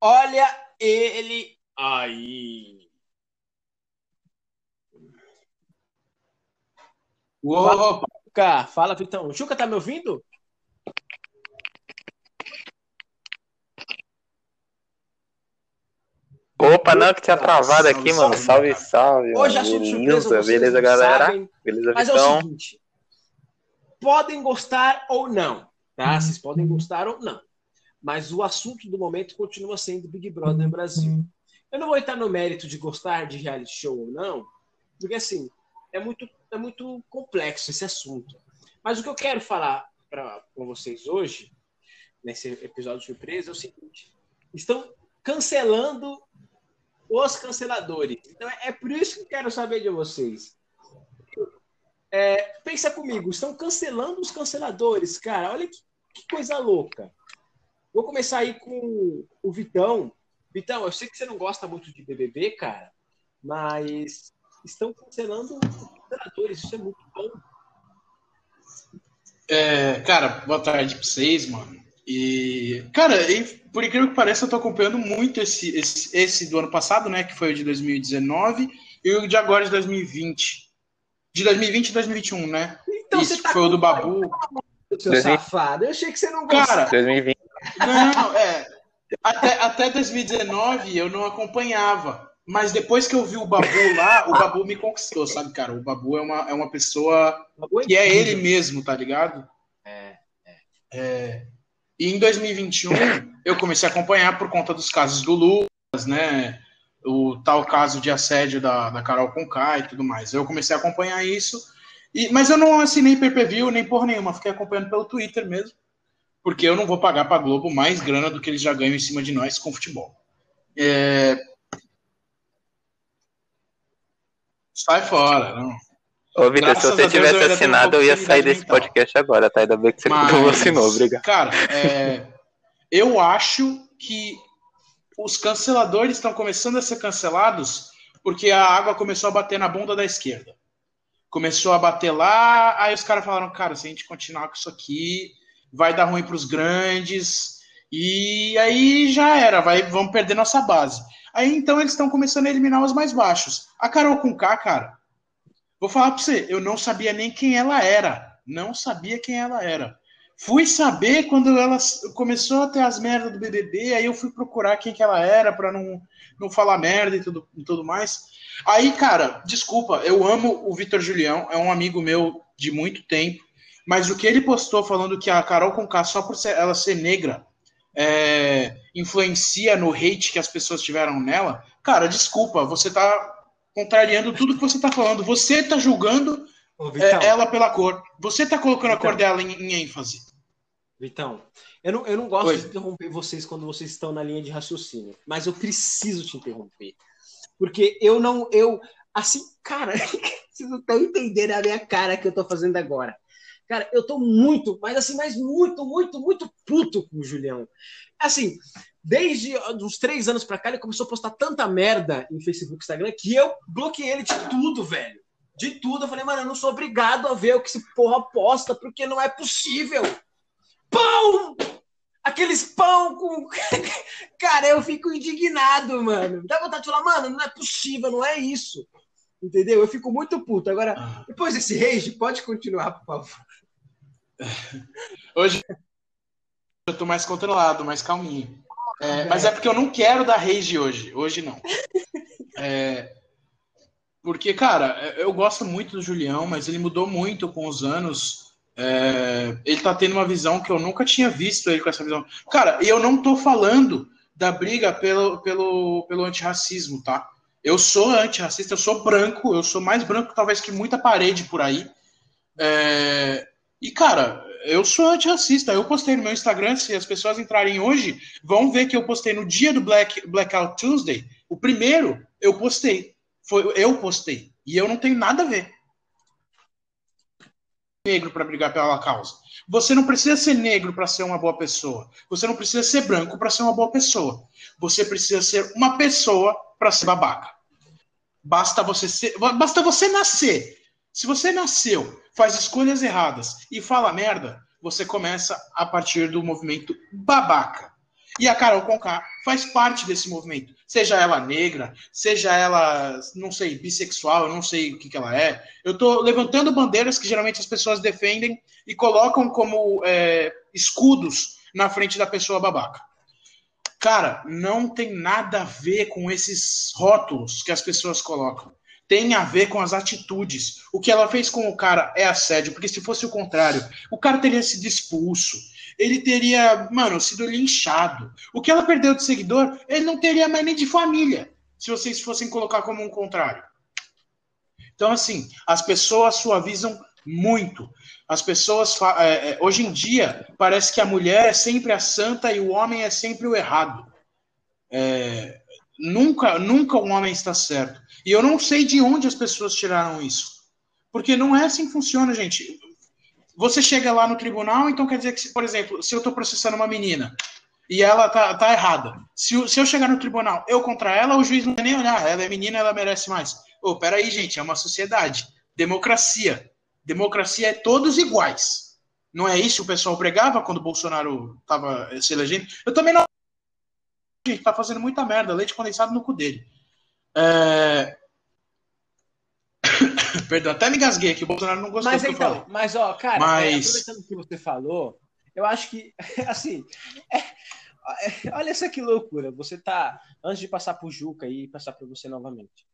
Olha ele aí. Opa! Fala, Vitão. Juca, tá me ouvindo? Opa, não, que tinha travado salve, aqui, mano. Salve, salve. Hoje mano. assunto surpresa, Beleza, beleza galera? Sabem, beleza, mas Vitão? é o seguinte: podem gostar ou não, tá? Vocês podem gostar ou não. Mas o assunto do momento continua sendo Big Brother Brasil. Eu não vou entrar no mérito de gostar de reality show ou não, porque assim, é muito, é muito complexo esse assunto. Mas o que eu quero falar para vocês hoje, nesse episódio de surpresa, é o seguinte: estão cancelando os canceladores. Então é por isso que eu quero saber de vocês. É, pensa comigo, estão cancelando os canceladores, cara. Olha que, que, coisa louca. Vou começar aí com o Vitão. Vitão, eu sei que você não gosta muito de BBB, cara, mas estão cancelando os canceladores. Isso é muito bom. É, cara, boa tarde pra vocês, mano. E, cara, por incrível que pareça, eu tô acompanhando muito esse, esse, esse do ano passado, né? Que foi o de 2019, e o de agora de 2020. De 2020 e 2021, né? Então Isso, você tá foi o do Babu. Seu 2020. safado. Eu achei que você não gostava. Cara, 2020. Não, é. Até, até 2019 eu não acompanhava. Mas depois que eu vi o Babu lá, o Babu me conquistou, sabe, cara? O Babu é uma, é uma pessoa que é ele mesmo, tá ligado? É, É, e em 2021 eu comecei a acompanhar por conta dos casos do Lucas, né? O tal caso de assédio da, da Carol Conká e tudo mais. Eu comecei a acompanhar isso, e, mas eu não assinei PPV nem por nenhuma, fiquei acompanhando pelo Twitter mesmo, porque eu não vou pagar pra Globo mais grana do que eles já ganham em cima de nós com futebol. É... Sai fora, não. Ô, Vitor, se a você Deus, eu tivesse ainda tenho assinado, eu ia sair desse mental. podcast agora, tá? Ainda bem que você não assinou, obrigado. Cara, é, eu acho que os canceladores estão começando a ser cancelados porque a água começou a bater na bunda da esquerda. Começou a bater lá, aí os caras falaram, cara, se a gente continuar com isso aqui, vai dar ruim para os grandes, e aí já era, vai, vamos perder nossa base. Aí então eles estão começando a eliminar os mais baixos. A Carol com K, cara, vou falar para você, eu não sabia nem quem ela era. Não sabia quem ela era. Fui saber quando ela começou a ter as merdas do BBB, aí eu fui procurar quem que ela era para não, não falar merda e tudo, e tudo mais. Aí, cara, desculpa, eu amo o Vitor Julião, é um amigo meu de muito tempo, mas o que ele postou falando que a Carol Conká, só por ser, ela ser negra, é, influencia no hate que as pessoas tiveram nela, cara, desculpa, você tá contrariando tudo que você tá falando. Você tá julgando Ô, é, Vitão, ela pela cor. Você tá colocando a Então. cor dela em, em ênfase. Vitão, eu não, eu não gosto Oi. de interromper vocês quando vocês estão na linha de raciocínio, mas eu preciso te interromper. Porque eu não, eu, assim, cara, vocês não estão entendendo a minha cara que eu tô fazendo agora. Cara, eu tô muito, mas assim, mas muito, muito, muito puto com o Julião. Assim, desde uns três anos pra cá, ele começou a postar tanta merda em Facebook e Instagram que eu bloqueei ele de tudo, velho. De tudo. Eu falei, mano, eu não sou obrigado a ver o que esse porra posta, porque não é possível. Pão! Aqueles pão com. Cara, eu fico indignado, mano. Dá vontade de falar, mano, não é possível, não é isso. Entendeu? Eu fico muito puto. Agora, Ah. depois desse rage, pode continuar, por favor. Hoje eu tô mais controlado, mais calminho. É, mas é porque eu não quero dar rage hoje. Hoje não. É, porque, cara, eu gosto muito do Julião, mas ele mudou muito com os anos. É, ele tá tendo uma visão que eu nunca tinha visto ele com essa visão. Cara, eu não tô falando da briga pelo, pelo, pelo antirracismo, tá? Eu sou antirracista, eu sou branco, eu sou mais branco talvez que muita parede por aí. É, e, cara, eu sou antirracista. Eu postei no meu Instagram, se as pessoas entrarem hoje, vão ver que eu postei no dia do Black, Blackout Tuesday. O primeiro, eu postei. Foi eu postei. E eu não tenho nada a ver. Negro para brigar pela causa. Você não precisa ser negro para ser uma boa pessoa. Você não precisa ser branco para ser uma boa pessoa. Você precisa ser uma pessoa para ser babaca. Basta você ser, basta você nascer. Se você nasceu, faz escolhas erradas e fala merda, você começa a partir do movimento babaca. E a Carol Conká faz parte desse movimento. Seja ela negra, seja ela, não sei, bissexual, eu não sei o que, que ela é. Eu estou levantando bandeiras que geralmente as pessoas defendem e colocam como é, escudos na frente da pessoa babaca. Cara, não tem nada a ver com esses rótulos que as pessoas colocam. Tem a ver com as atitudes. O que ela fez com o cara é assédio, porque se fosse o contrário, o cara teria sido expulso ele teria, mano, sido linchado. O que ela perdeu de seguidor, ele não teria mais nem de família, se vocês fossem colocar como um contrário. Então, assim, as pessoas suavizam muito. As pessoas, é, é, hoje em dia, parece que a mulher é sempre a santa e o homem é sempre o errado. É, nunca, nunca um homem está certo. E eu não sei de onde as pessoas tiraram isso. Porque não é assim que funciona, gente você chega lá no tribunal, então quer dizer que, por exemplo, se eu estou processando uma menina e ela tá, tá errada, se, se eu chegar no tribunal, eu contra ela, o juiz não vai nem olhar, ela é menina, ela merece mais. Ô, oh, peraí, gente, é uma sociedade. Democracia. Democracia é todos iguais. Não é isso que o pessoal pregava quando o Bolsonaro estava se elegendo? Eu também não. Gente, tá fazendo muita merda, leite condensado no cu dele. É, Perdão, até me gasguei aqui, o Bolsonaro não gostou mas, do que então, eu falei. Mas, ó, cara, mas... É, aproveitando o que você falou, eu acho que, assim, é, é, olha só que loucura. Você tá, antes de passar pro Juca e passar para você novamente,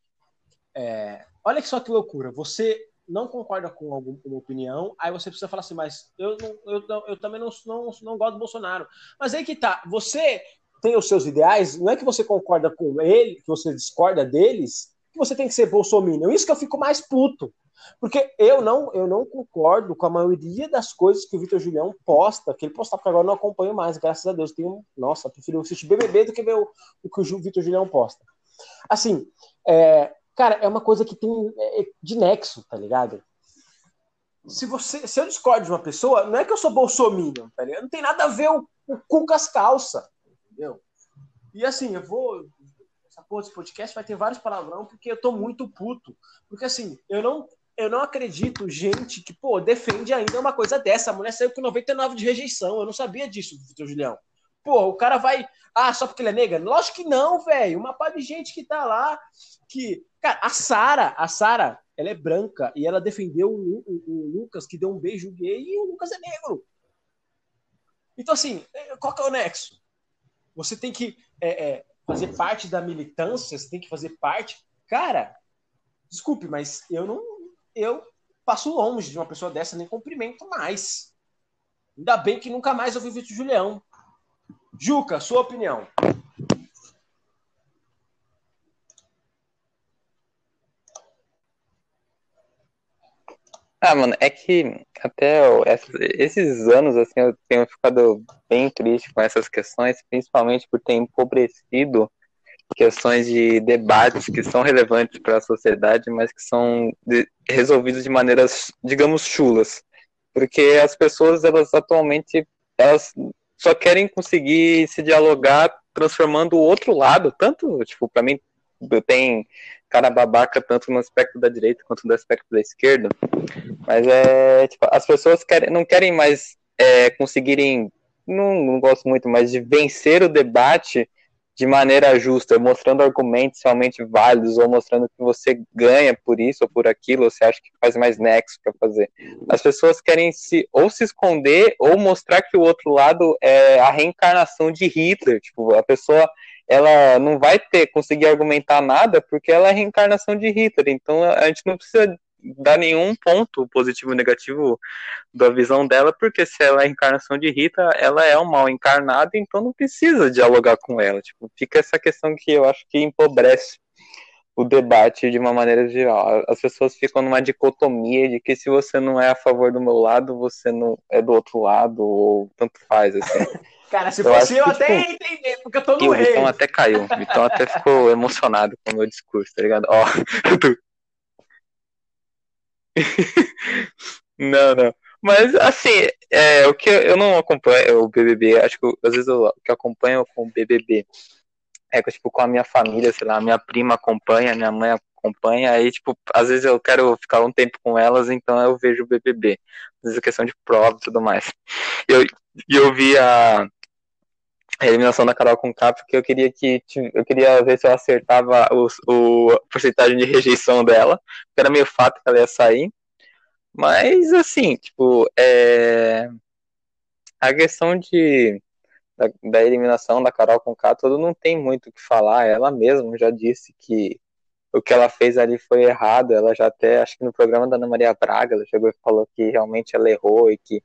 é, olha só que loucura. Você não concorda com alguma opinião, aí você precisa falar assim, mas eu, não, eu, eu também não, não, não gosto do Bolsonaro. Mas aí que tá, você tem os seus ideais, não é que você concorda com ele, que você discorda deles, que você tem que ser bolsominion. Isso que eu fico mais puto. Porque eu não, eu não concordo com a maioria das coisas que o Vitor Julião posta, que ele postava, porque agora eu não acompanho mais, graças a Deus. Tenho, nossa, prefiro assistir BBB do que ver o, o que o Vitor Julião posta. Assim, é, cara, é uma coisa que tem é, de nexo, tá ligado? Se, você, se eu discordo de uma pessoa, não é que eu sou bolsominion, tá ligado? Não tem nada a ver o, o cu com as calças, entendeu? E assim, eu vou porra desse podcast vai ter vários palavrão, porque eu tô muito puto. Porque assim, eu não, eu não acredito gente que, pô, defende ainda uma coisa dessa. A mulher saiu com 99 de rejeição. Eu não sabia disso, Vitor Julião. Pô, o cara vai. Ah, só porque ele é negra? Lógico que não, velho. Uma par de gente que tá lá. Que. Cara, a Sara, a Sara, ela é branca e ela defendeu o, o, o, Lucas, que deu um beijo gay, e o Lucas é negro. Então, assim, qual que é o nexo? Você tem que. É, é, fazer parte da militância, você tem que fazer parte. Cara, desculpe, mas eu não. Eu passo longe de uma pessoa dessa, nem cumprimento mais. Ainda bem que nunca mais eu vi Vitor Julião. Juca, sua opinião. Ah, mano, é que até esses anos, assim, eu tenho ficado bem triste com essas questões, principalmente por ter empobrecido questões de debates que são relevantes para a sociedade, mas que são de, resolvidos de maneiras, digamos, chulas. Porque as pessoas, elas atualmente, elas só querem conseguir se dialogar transformando o outro lado, tanto, tipo, para mim, tem cara babaca tanto no aspecto da direita quanto no aspecto da esquerda. Mas é, tipo, as pessoas querem, não querem mais é, conseguirem, não, não gosto muito, mas de vencer o debate de maneira justa, mostrando argumentos realmente válidos, ou mostrando que você ganha por isso ou por aquilo, ou você acha que faz mais nexo para fazer. As pessoas querem se ou se esconder ou mostrar que o outro lado é a reencarnação de Hitler. Tipo, a pessoa ela não vai ter conseguir argumentar nada porque ela é reencarnação de Hitler. Então a gente não precisa dar nenhum ponto positivo ou negativo da visão dela, porque se ela é a encarnação de Rita, ela é um mal encarnado, então não precisa dialogar com ela. Tipo, fica essa questão que eu acho que empobrece o debate de uma maneira geral. As pessoas ficam numa dicotomia de que se você não é a favor do meu lado, você não é do outro lado, ou tanto faz, assim. Cara, se eu fosse eu, até tipo, entender, porque eu tô no O Vitão até caiu. O Vitão até ficou emocionado com o meu discurso, tá ligado? Ó, não, não. Mas, assim, é, o que eu não acompanho o BBB, acho que às vezes eu, o que eu acompanho com o BBB tipo, com a minha família, sei lá, minha prima acompanha, minha mãe acompanha, aí, tipo, às vezes eu quero ficar um tempo com elas, então eu vejo o BBB. Às vezes é questão de prova e tudo mais. E eu, eu vi a, a eliminação da Carol com K, porque eu queria que eu queria ver se eu acertava o a porcentagem de rejeição dela, porque era meio fato que ela ia sair. Mas assim, tipo, é... a questão de da, da, eliminação da Carol com todo não tem muito o que falar. Ela mesma já disse que o que ela fez ali foi errado. Ela já até, acho que no programa da Ana Maria Braga, ela chegou e falou que realmente ela errou e que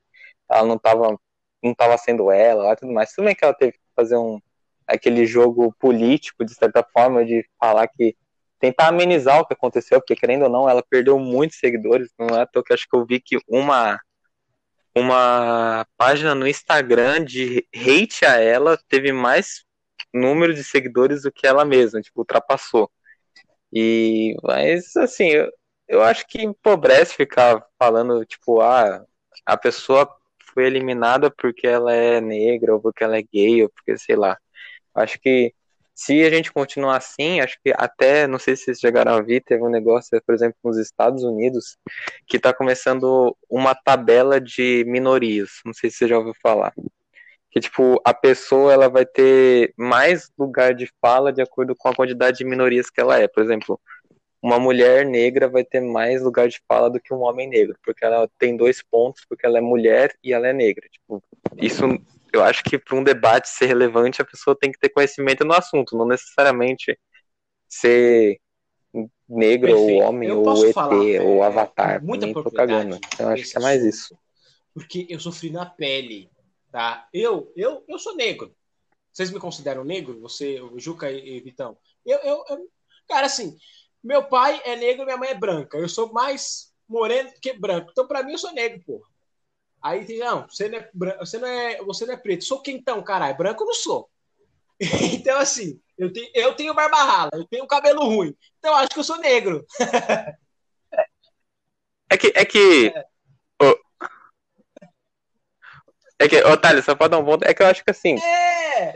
ela não estava não tava sendo ela, e tudo mais. Tudo bem que ela teve que fazer um aquele jogo político, de certa forma, de falar que tentar amenizar o que aconteceu, porque querendo ou não, ela perdeu muitos seguidores, não é à toa que acho que eu vi que uma uma página no Instagram de hate a ela teve mais número de seguidores do que ela mesma, tipo, ultrapassou. E, mas, assim, eu, eu acho que empobrece ficar falando, tipo, ah, a pessoa foi eliminada porque ela é negra, ou porque ela é gay, ou porque, sei lá. Acho que se a gente continuar assim, acho que até, não sei se vocês chegaram a ver, teve um negócio, por exemplo, nos Estados Unidos, que está começando uma tabela de minorias. Não sei se você já ouviu falar. Que, tipo, a pessoa ela vai ter mais lugar de fala de acordo com a quantidade de minorias que ela é. Por exemplo, uma mulher negra vai ter mais lugar de fala do que um homem negro, porque ela tem dois pontos, porque ela é mulher e ela é negra. Tipo, isso eu acho que para um debate ser relevante, a pessoa tem que ter conhecimento no assunto, não necessariamente ser negro Perfeito. ou homem ou ET falar, ou é, avatar. Muita nem tô cagando. Então acho que é mais isso. Porque eu sofri na pele, tá? Eu, eu, eu sou negro. Vocês me consideram negro? Você, o Juca e, Vitão? Eu, eu, eu, cara, assim, meu pai é negro, minha mãe é branca. Eu sou mais moreno que branco. Então, para mim, eu sou negro, porra. Aí tem, não, você não é, você não é, você não é preto. Sou quem então, caralho? Branco eu não sou. então, assim, eu tenho, eu tenho barba rala, eu tenho cabelo ruim. Então, acho que eu sou negro. é que. É que... É. É que, Otário, só pode dar um ponto. É que eu acho que assim. É,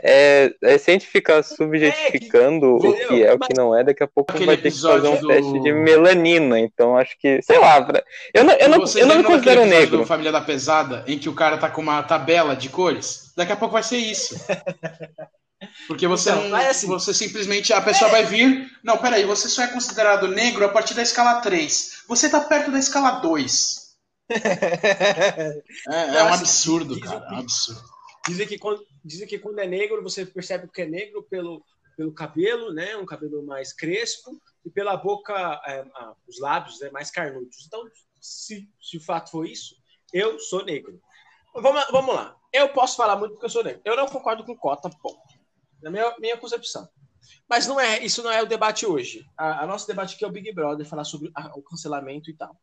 é, é se a gente ficar subjetificando é que, o que é o que não é, daqui a pouco vai ter que fazer um do... teste de melanina. Então acho que. Sei lá, pra... eu não, eu não, eu não me considero negro. Do Família da Pesada, em que o cara tá com uma tabela de cores, daqui a pouco vai ser isso. Porque você, então, não, assim, você simplesmente. A pessoa é. vai vir. Não, peraí, você só é considerado negro a partir da escala 3. Você tá perto da escala 2 é, é um absurdo, cara. É um absurdo. Dizem que, quando, dizem que quando é negro, você percebe que é negro pelo, pelo cabelo, né? Um cabelo mais crespo, e pela boca, é, os lábios né, mais carnudos. Então, se, se de fato for isso, eu sou negro. Vamos, vamos lá. Eu posso falar muito porque eu sou negro. Eu não concordo com cota, ponto. Na minha, minha concepção. Mas não é, isso não é o debate hoje. A, a nosso debate aqui é o Big Brother, falar sobre a, o cancelamento e tal.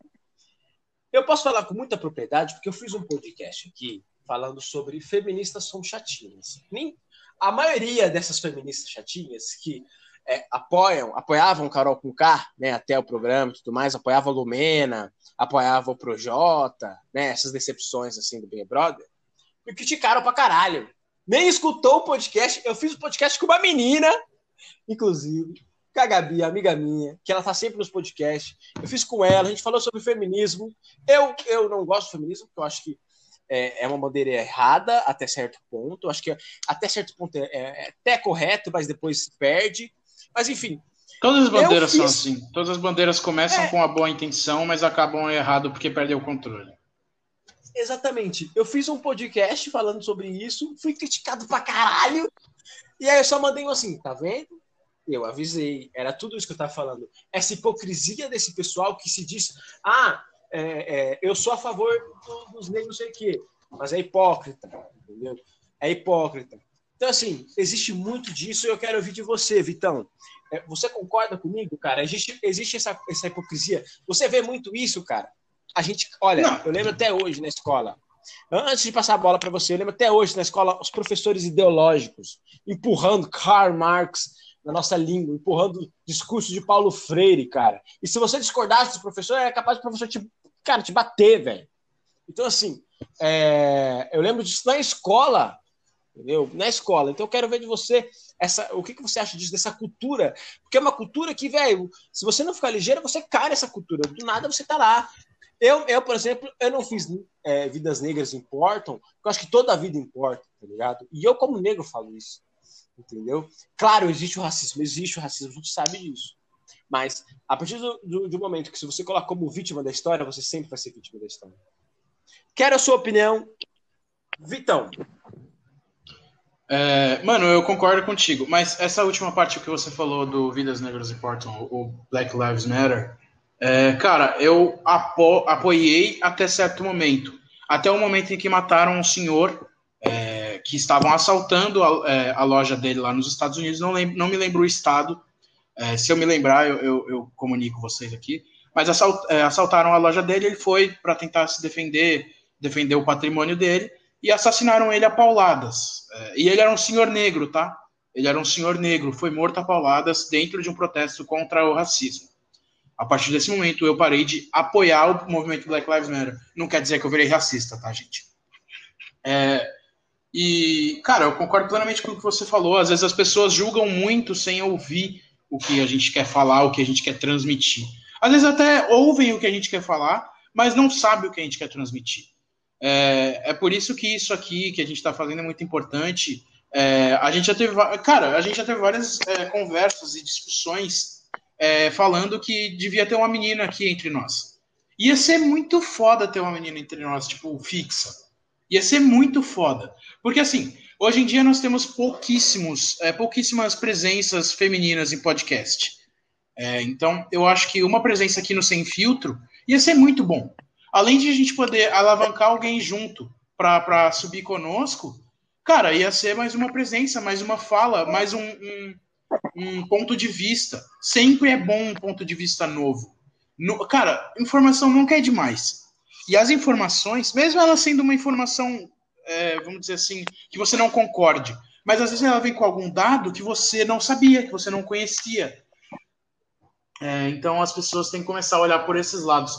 Eu posso falar com muita propriedade, porque eu fiz um podcast aqui falando sobre feministas são chatinhas. Nem, a maioria dessas feministas chatinhas que é, apoiam, apoiavam Carol com K, né, até o programa e tudo mais, apoiava a Lumena, apoiava o Projota, né, essas decepções assim do Big Brother, me criticaram pra caralho. Nem escutou o podcast. Eu fiz o podcast com uma menina, inclusive, com a Gabi, amiga minha, que ela tá sempre nos podcasts. Eu fiz com ela, a gente falou sobre feminismo. Eu, eu não gosto do feminismo, porque eu acho que é, é uma bandeira errada até certo ponto. Eu acho que até certo ponto é, é, é até correto, mas depois se perde. Mas enfim. Todas as bandeiras fiz... são assim. Todas as bandeiras começam é... com a boa intenção, mas acabam errado porque perdeu o controle. Exatamente. Eu fiz um podcast falando sobre isso, fui criticado pra caralho. E aí eu só mandei um assim, tá vendo? Eu avisei, era tudo isso que eu estava falando. Essa hipocrisia desse pessoal que se diz, ah, é, é, eu sou a favor dos negros, não sei o quê, mas é hipócrita, entendeu? É hipócrita. Então, assim, existe muito disso e eu quero ouvir de você, Vitão. É, você concorda comigo, cara? Existe, existe essa, essa hipocrisia. Você vê muito isso, cara? A gente, olha, não. eu lembro até hoje na escola. Antes de passar a bola para você, eu lembro até hoje na escola os professores ideológicos empurrando Karl Marx na nossa língua, empurrando discurso de Paulo Freire, cara. E se você discordasse do professor, era capaz do professor te, cara, te bater, velho. Então, assim, é, eu lembro disso na escola, entendeu? Na escola. Então, eu quero ver de você essa, o que, que você acha disso, dessa cultura. Porque é uma cultura que, velho, se você não ficar ligeiro, você cai nessa cultura. Do nada você tá lá. Eu, eu, por exemplo, eu não fiz é, Vidas Negras Importam, porque eu acho que toda a vida importa, tá ligado? E eu, como negro, falo isso. Entendeu? Claro, existe o racismo, existe o racismo, a gente sabe disso. Mas a partir do, do, do momento que se você coloca como vítima da história, você sempre vai ser vítima da história. Quero a sua opinião. Vitão. É, mano, eu concordo contigo, mas essa última parte que você falou do Vidas Negras Importam, o Black Lives Matter, é, cara, eu apo apoiei até certo momento. Até o momento em que mataram um senhor é, que estavam assaltando a, é, a, loja dele lá nos Estados Unidos. Não, lembro, não me lembro o estado. É, se eu me lembrar, eu, eu, eu comunico vocês aqui. Mas assalt, é, assaltaram a loja dele. Ele foi para tentar se defender, defender o patrimônio dele e assassinaram ele a pauladas. É, e ele era um senhor negro, tá? Ele era um senhor negro, foi morto a pauladas dentro de um protesto contra o racismo. A partir desse momento, eu parei de apoiar o movimento Black Lives Matter. Não quer dizer que eu virei racista, tá, gente? É, e, cara, eu concordo plenamente com o que você falou. Às vezes as pessoas julgam muito sem ouvir o que a gente quer falar, o que a gente quer transmitir. Às vezes até ouvem o que a gente quer falar, mas não sabem o que a gente quer transmitir. É, é por isso que isso aqui que a gente está fazendo é muito importante. É, a gente já teve, cara, a gente já teve várias é, conversas e discussões é, falando que devia ter uma menina aqui entre nós. Ia ser muito foda ter uma menina entre nós, tipo, fixa. Ia ser muito foda. Porque, assim, hoje em dia nós temos pouquíssimos, é, pouquíssimas presenças femininas em podcast. É, então, eu acho que uma presença aqui no Sem Filtro ia ser muito bom. Além de a gente poder alavancar alguém junto para subir conosco, cara, ia ser mais uma presença, mais uma fala, mais um, um um ponto de vista. Sempre é bom um ponto de vista novo. No, cara, informação nunca é demais. E as informações, mesmo ela sendo uma informação, é, vamos dizer assim, que você não concorde, mas às vezes ela vem com algum dado que você não sabia, que você não conhecia. É, então as pessoas têm que começar a olhar por esses lados.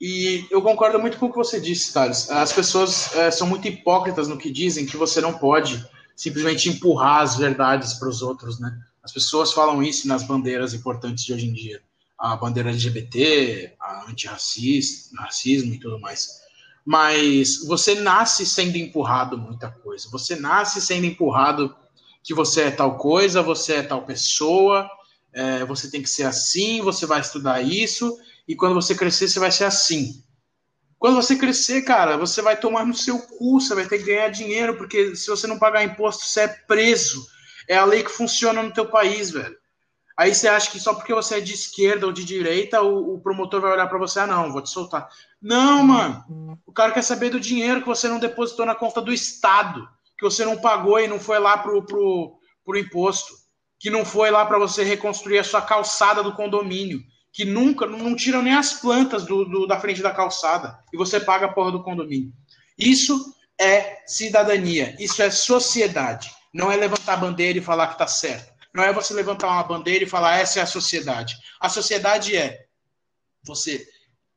E eu concordo muito com o que você disse, Thales. As pessoas é, são muito hipócritas no que dizem que você não pode simplesmente empurrar as verdades para os outros, né? As pessoas falam isso nas bandeiras importantes de hoje em dia. A bandeira LGBT, a antirracismo e tudo mais. Mas você nasce sendo empurrado muita coisa. Você nasce sendo empurrado que você é tal coisa, você é tal pessoa, é, você tem que ser assim, você vai estudar isso, e quando você crescer, você vai ser assim. Quando você crescer, cara, você vai tomar no seu cu, você vai ter que ganhar dinheiro, porque se você não pagar imposto, você é preso é a lei que funciona no teu país, velho. Aí você acha que só porque você é de esquerda ou de direita, o, o promotor vai olhar para você, ah, não, vou te soltar. Não, mano. O cara quer saber do dinheiro que você não depositou na conta do Estado, que você não pagou e não foi lá pro, pro, pro imposto, que não foi lá para você reconstruir a sua calçada do condomínio, que nunca, não tiram nem as plantas do, do, da frente da calçada, e você paga a porra do condomínio. Isso é cidadania, isso é sociedade. Não é levantar a bandeira e falar que está certo. Não é você levantar uma bandeira e falar essa é a sociedade. A sociedade é você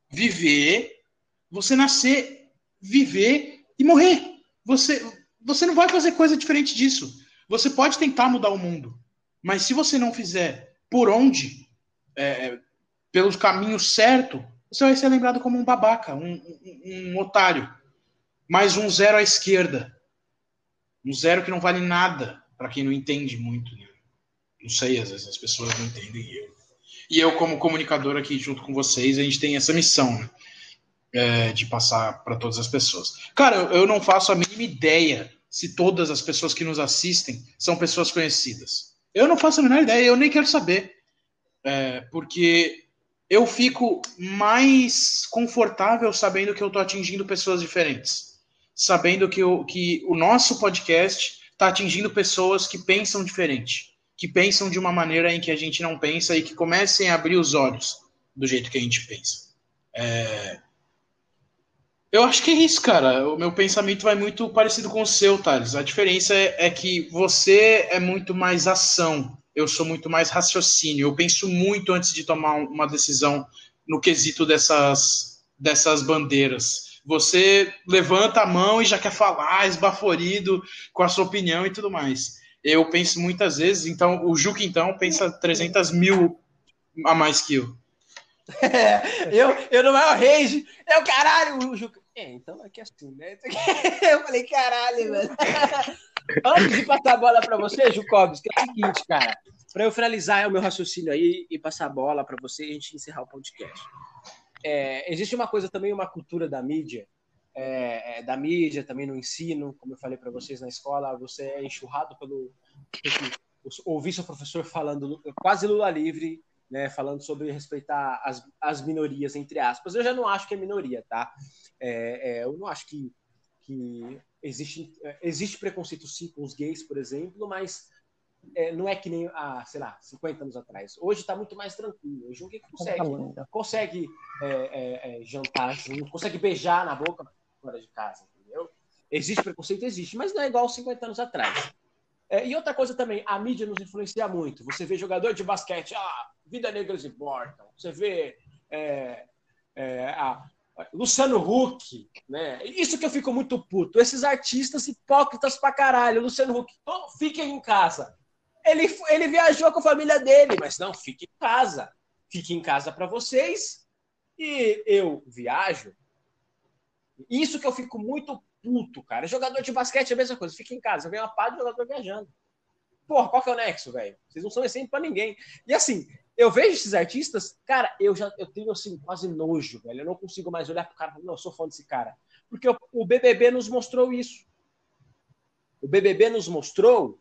viver, você nascer, viver e morrer. Você, você não vai fazer coisa diferente disso. Você pode tentar mudar o mundo, mas se você não fizer por onde, é, pelo caminho certo, você vai ser lembrado como um babaca, um, um, um otário. Mais um zero à esquerda. Um zero que não vale nada para quem não entende muito. Né? Não sei, às vezes as pessoas não entendem. Eu, e eu como comunicador aqui junto com vocês, a gente tem essa missão, né? É, de passar para todas as pessoas. Cara, eu, não faço a mínima ideia se todas as pessoas que nos assistem são pessoas conhecidas. Eu não faço a menor ideia, eu nem quero saber. É, porque eu fico mais confortável sabendo que eu estou atingindo pessoas diferentes sabendo que que o nosso podcast está atingindo pessoas que pensam diferente, que pensam de uma maneira em que a gente não pensa e que comecem a abrir os olhos do jeito que a gente pensa. É... Eu acho que é isso, cara. O meu pensamento vai muito parecido com o seu, Thales. A diferença é, é que você é muito mais ação, eu sou muito mais raciocínio. Eu penso muito antes de tomar uma decisão no quesito dessas, dessas bandeiras você levanta a mão e já quer falar, esbaforido com a sua opinião e tudo mais. Eu penso muitas vezes, então o Juca então pensa 300 mil a mais que eu. eu, eu no maior rage, eu caralho, o Juca. É, então aqui é assim, né? Eu falei, caralho, velho. Antes de passar a bola para você, Jucobis, que é o seguinte, cara, para eu finalizar o meu raciocínio aí e passar a bola para você e a gente encerrar o podcast. É, existe uma coisa também, uma cultura da mídia, é, é, da mídia também no ensino, como eu falei para vocês na escola, você é enxurrado pelo. ouvir seu professor falando quase Lula livre, né, falando sobre respeitar as, as minorias, entre aspas. Eu já não acho que é minoria, tá? É, é, eu não acho que, que existe, existe preconceito sim com os gays, por exemplo, mas é, não é que nem, ah, sei lá, 50 anos atrás. Hoje está muito mais tranquilo. Hoje alguém consegue, tá então. consegue é, é, é, jantar junto, consegue beijar na boca fora de casa, entendeu? Existe preconceito? Existe, mas não é igual 50 anos atrás. É, e outra coisa também, a mídia nos influencia muito. Você vê jogador de basquete, ah, vida negras importam. Você vê é, é, a, Luciano Huck, né? Isso que eu fico muito puto. Esses artistas hipócritas pra caralho. Luciano Huck, oh, fiquem em casa. Ele, ele viajou com a família dele, mas não, fique em casa. Fique em casa para vocês e eu viajo. Isso que eu fico muito puto, cara. Jogador de basquete é a mesma coisa. Fica em casa, vem uma pá de jogador viajando. Porra, qual que é o nexo, velho? Vocês não são exemplo para ninguém. E assim, eu vejo esses artistas, cara, eu já eu tenho assim quase nojo, velho. Eu não consigo mais olhar pro cara e falar, não, eu sou fã desse cara. Porque o, o BBB nos mostrou isso. O BBB nos mostrou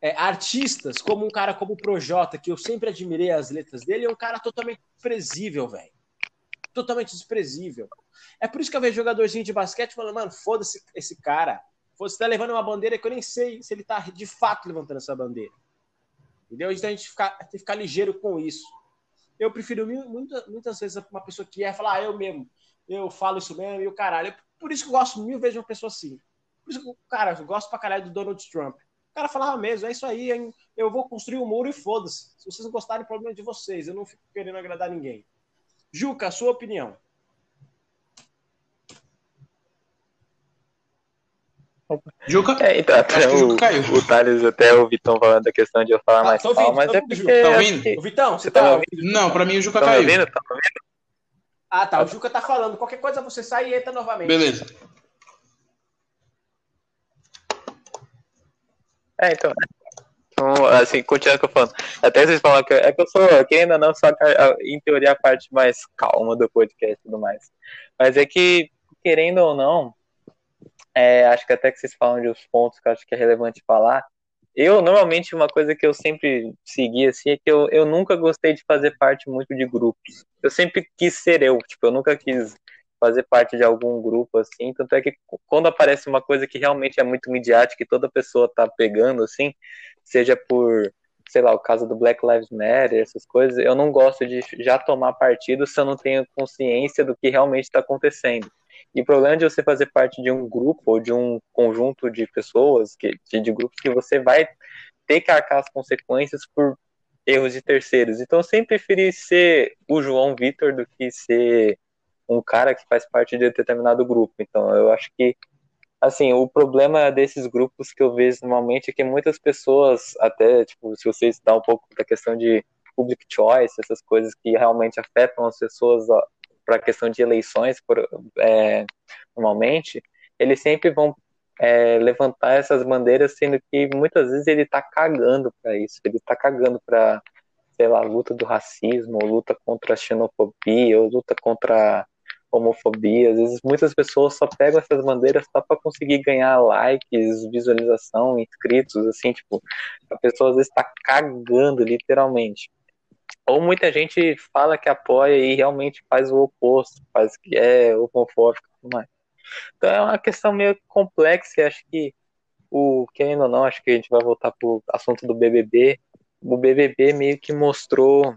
é, artistas como um cara como o Projota, que eu sempre admirei as letras dele, é um cara totalmente desprezível, velho. Totalmente desprezível. É por isso que eu vejo jogadorzinho de basquete falando, mano, foda-se esse cara. Você tá levando uma bandeira que eu nem sei se ele tá de fato levantando essa bandeira. Entendeu? Então a gente ficar, tem que ficar ligeiro com isso. Eu prefiro muitas, muitas vezes uma pessoa que é falar, ah, eu mesmo, eu falo isso mesmo e o caralho. Por isso que eu gosto mil vezes de uma pessoa assim. Por isso que, cara, eu gosto pra caralho do Donald Trump. O cara falava mesmo, é isso aí, hein? eu vou construir um muro e foda-se. Se vocês não gostarem, problema de vocês. Eu não fico querendo agradar ninguém. Juca, sua opinião. Juca? É, então, até o, o, o Thales, até o Vitão falando da questão de eu falar ah, mais calma, mas é porque... Tá ouvindo? Vitão, você tá, tá ouvindo? Não, pra mim o Juca tá caiu. Ouvindo? Tá ouvindo? Ah, tá, o Juca tá falando. Qualquer coisa você sai e entra novamente. Beleza. É, então... Então, assim, continuando que eu falando. Até vocês falam que é que eu sou, que ainda não sou, em teoria, a parte mais calma do podcast e tudo mais. Mas é que, querendo ou não, é, acho que até que vocês falam de uns pontos que eu acho que é relevante falar. Eu, normalmente, uma coisa que eu sempre segui, assim, é que eu, eu nunca gostei de fazer parte muito de grupos. Eu sempre quis ser eu, tipo, eu nunca quis fazer parte de algum grupo, assim, tanto é que quando aparece uma coisa que realmente é muito midiática e toda pessoa tá pegando, assim, seja por, sei lá, o caso do Black Lives Matter, essas coisas, eu não gosto de já tomar partido se eu não tenho consciência do que realmente está acontecendo. E o problema de você fazer parte de um grupo ou de um conjunto de pessoas, que, de, grupos que você vai ter que arcar as consequências por erros de terceiros. Então eu sempre preferi ser o João Vitor do que ser um cara que faz parte de determinado grupo. Então eu acho que assim, o problema desses grupos que eu vejo normalmente é que muitas pessoas, até, tipo, se você estudar um pouco da questão de public choice, essas coisas que realmente afetam as pessoas para a questão de eleições, por, é, normalmente, eles sempre vão é, levantar essas bandeiras, sendo que muitas vezes ele está cagando para isso, ele está cagando para, sei lá, luta do racismo, luta contra a xenofobia, ou luta contra homofobia. Às vezes muitas pessoas só pegam essas bandeiras só para conseguir ganhar likes, visualização, inscritos, assim, tipo, a pessoa às vezes está cagando, literalmente ou muita gente fala que apoia e realmente faz o oposto, faz que é homofóbico e tudo mais. Então é uma questão meio complexa e acho que o querendo ou não, acho que a gente vai voltar pro assunto do BBB. O BBB meio que mostrou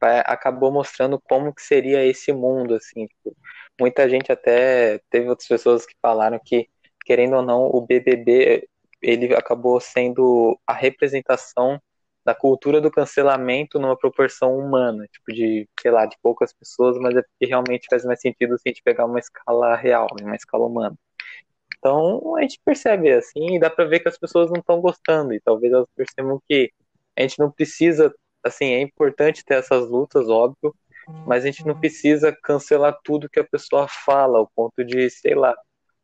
acabou mostrando como que seria esse mundo assim, tipo, muita gente até teve outras pessoas que falaram que querendo ou não, o BBB ele acabou sendo a representação da cultura do cancelamento numa proporção humana, tipo de, sei lá, de poucas pessoas, mas é porque realmente faz mais sentido se a gente pegar uma escala real, né, uma escala humana. Então a gente percebe assim, e dá para ver que as pessoas não estão gostando, e talvez elas percebam que a gente não precisa assim, é importante ter essas lutas, óbvio, mas a gente não precisa cancelar tudo que a pessoa fala, ao ponto de, sei lá.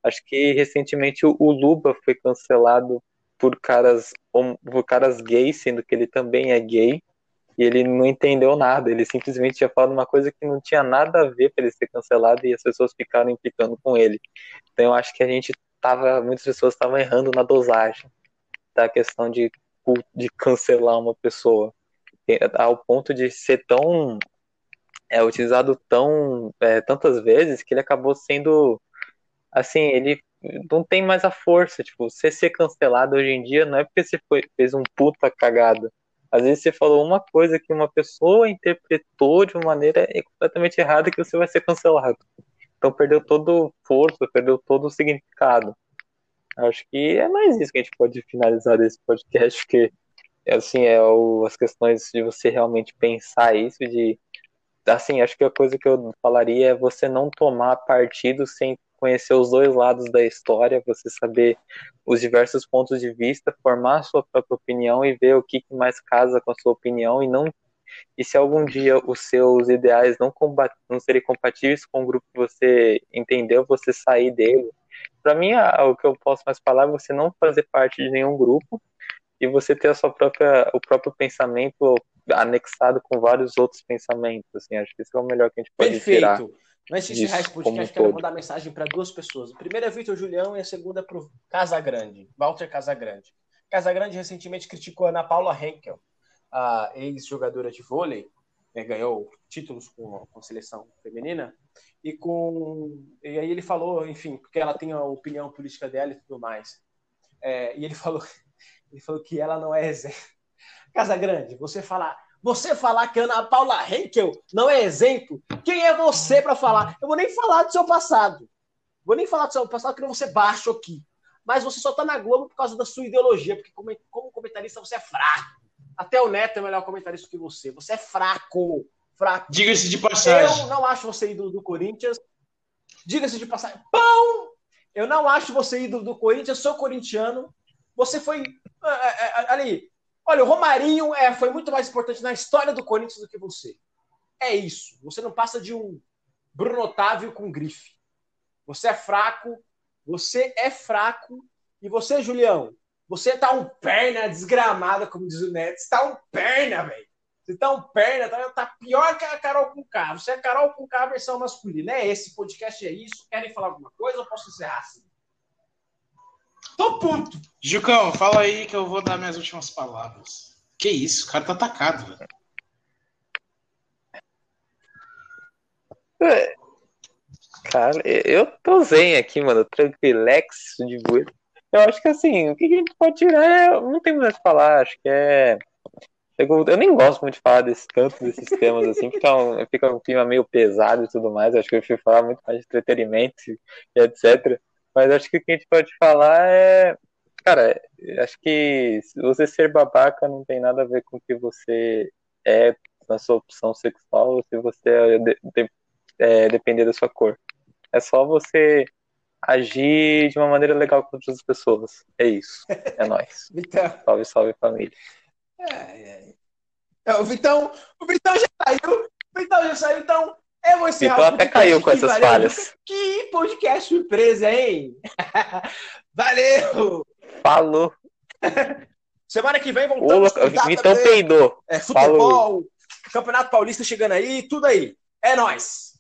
Acho que recentemente o, Luba foi cancelado por caras, por caras gays, sendo que ele também é gay, e ele não entendeu nada, ele simplesmente tinha falado uma coisa que não tinha nada a ver para ele ser cancelado e as pessoas ficaram implicando com ele. Então eu acho que a gente tava, muitas pessoas estavam errando na dosagem da questão de, de cancelar uma pessoa, ao ponto de ser tão é utilizado tão é, tantas vezes que ele acabou sendo assim, ele não tem mais a força, tipo, você ser cancelado hoje em dia não é porque você foi, fez um puta cagada. Às vezes você falou uma coisa que uma pessoa interpretou de uma maneira completamente errada que você vai ser cancelado. Então perdeu todo força, perdeu todo o significado. Acho que é mais isso que a gente pode finalizar desse podcast, porque assim é o, as questões de você realmente pensar isso, de assim, acho que a coisa que eu falaria é você não tomar partido sem conhecer os dois lados da história, você saber os diversos pontos de vista, formar a sua própria opinião e ver o que mais casa com a sua opinião e não e se algum dia os seus ideais não, combat, não serem compatíveis com o grupo que você entendeu, você sair dele. Para mim, o que eu posso mais falar é você não fazer parte de nenhum grupo e você ter a sua própria, o próprio pensamento anexado com vários outros pensamentos. Assim, acho que isso é o melhor que a gente pode Perfeito. tirar. Antes de encerrar esse podcast, quero mandar mensagem para duas pessoas. A primeira é Vitor Julião e a segunda é para o Casagrande, Walter Casagrande. Casagrande recentemente criticou a Ana Paula Henkel, a ex-jogadora de vôlei, né, ganhou títulos com, com a seleção feminina, e com e aí ele falou, enfim, porque ela tem a opinião política dela e tudo mais. É, e ele falou, ele falou que ela não é exemplo. Casa Grande, você falar, você falar que Ana Paula Henkel não é exemplo, quem é você para falar? Eu vou nem falar do seu passado. Vou nem falar do seu passado, que não vou ser baixo aqui. Mas você só tá na Globo por causa da sua ideologia, porque como, como comentarista você é fraco. Até o Neto é melhor comentarista que você. Você é fraco. Fraco. Diga-se de passagem. Eu não acho você ídolo do Corinthians. Diga-se de passagem. Pão! Eu não acho você ídolo do Corinthians. Sou corintiano. Você foi. É, é, é, ali. Olha, o Romarinho é, foi muito mais importante na história do Corinthians do que você. É isso. Você não passa de um Bruno Otávio com grife. Você é fraco. Você é fraco. E você, Julião, você tá um perna desgramada, como diz o Neto. Você tá um perna, velho. Você tá um perna, tá, tá, pior que a Carol com K. Você é Carol com K versão masculina. É esse podcast, é isso. Querem falar alguma coisa ou posso encerrar assim? Tô puto. Jucão, fala aí que eu vou dar minhas últimas palavras. Que isso, o cara tá atacado, velho. É. Cara, eu tô zen aqui, mano. Tranquilex de boa. Eu acho que assim, o que a gente pode tirar é. Não tem mais o que falar, acho que é. Eu nem gosto muito de falar desse tanto desses temas assim, fica um, fica um clima meio pesado e tudo mais. Acho que eu prefiro falar muito mais de entretenimento e etc. Mas acho que o que a gente pode falar é. Cara, acho que você ser babaca não tem nada a ver com o que você é na sua opção sexual ou se você é, de, de, é, depender da sua cor. É só você agir de uma maneira legal com outras pessoas. É isso. É nóis. Vitão. Salve, salve família. É, é. O Vitão, o Vitão já saiu. O Vitão já saiu, então eu vou encerrar Vitão até caiu com essas valeu. falhas. Que podcast surpresa, hein? Valeu! Falou! Semana que vem voltamos Ô, Vitão peidou. É, futebol, Falou. Campeonato Paulista chegando aí, tudo aí. É nóis!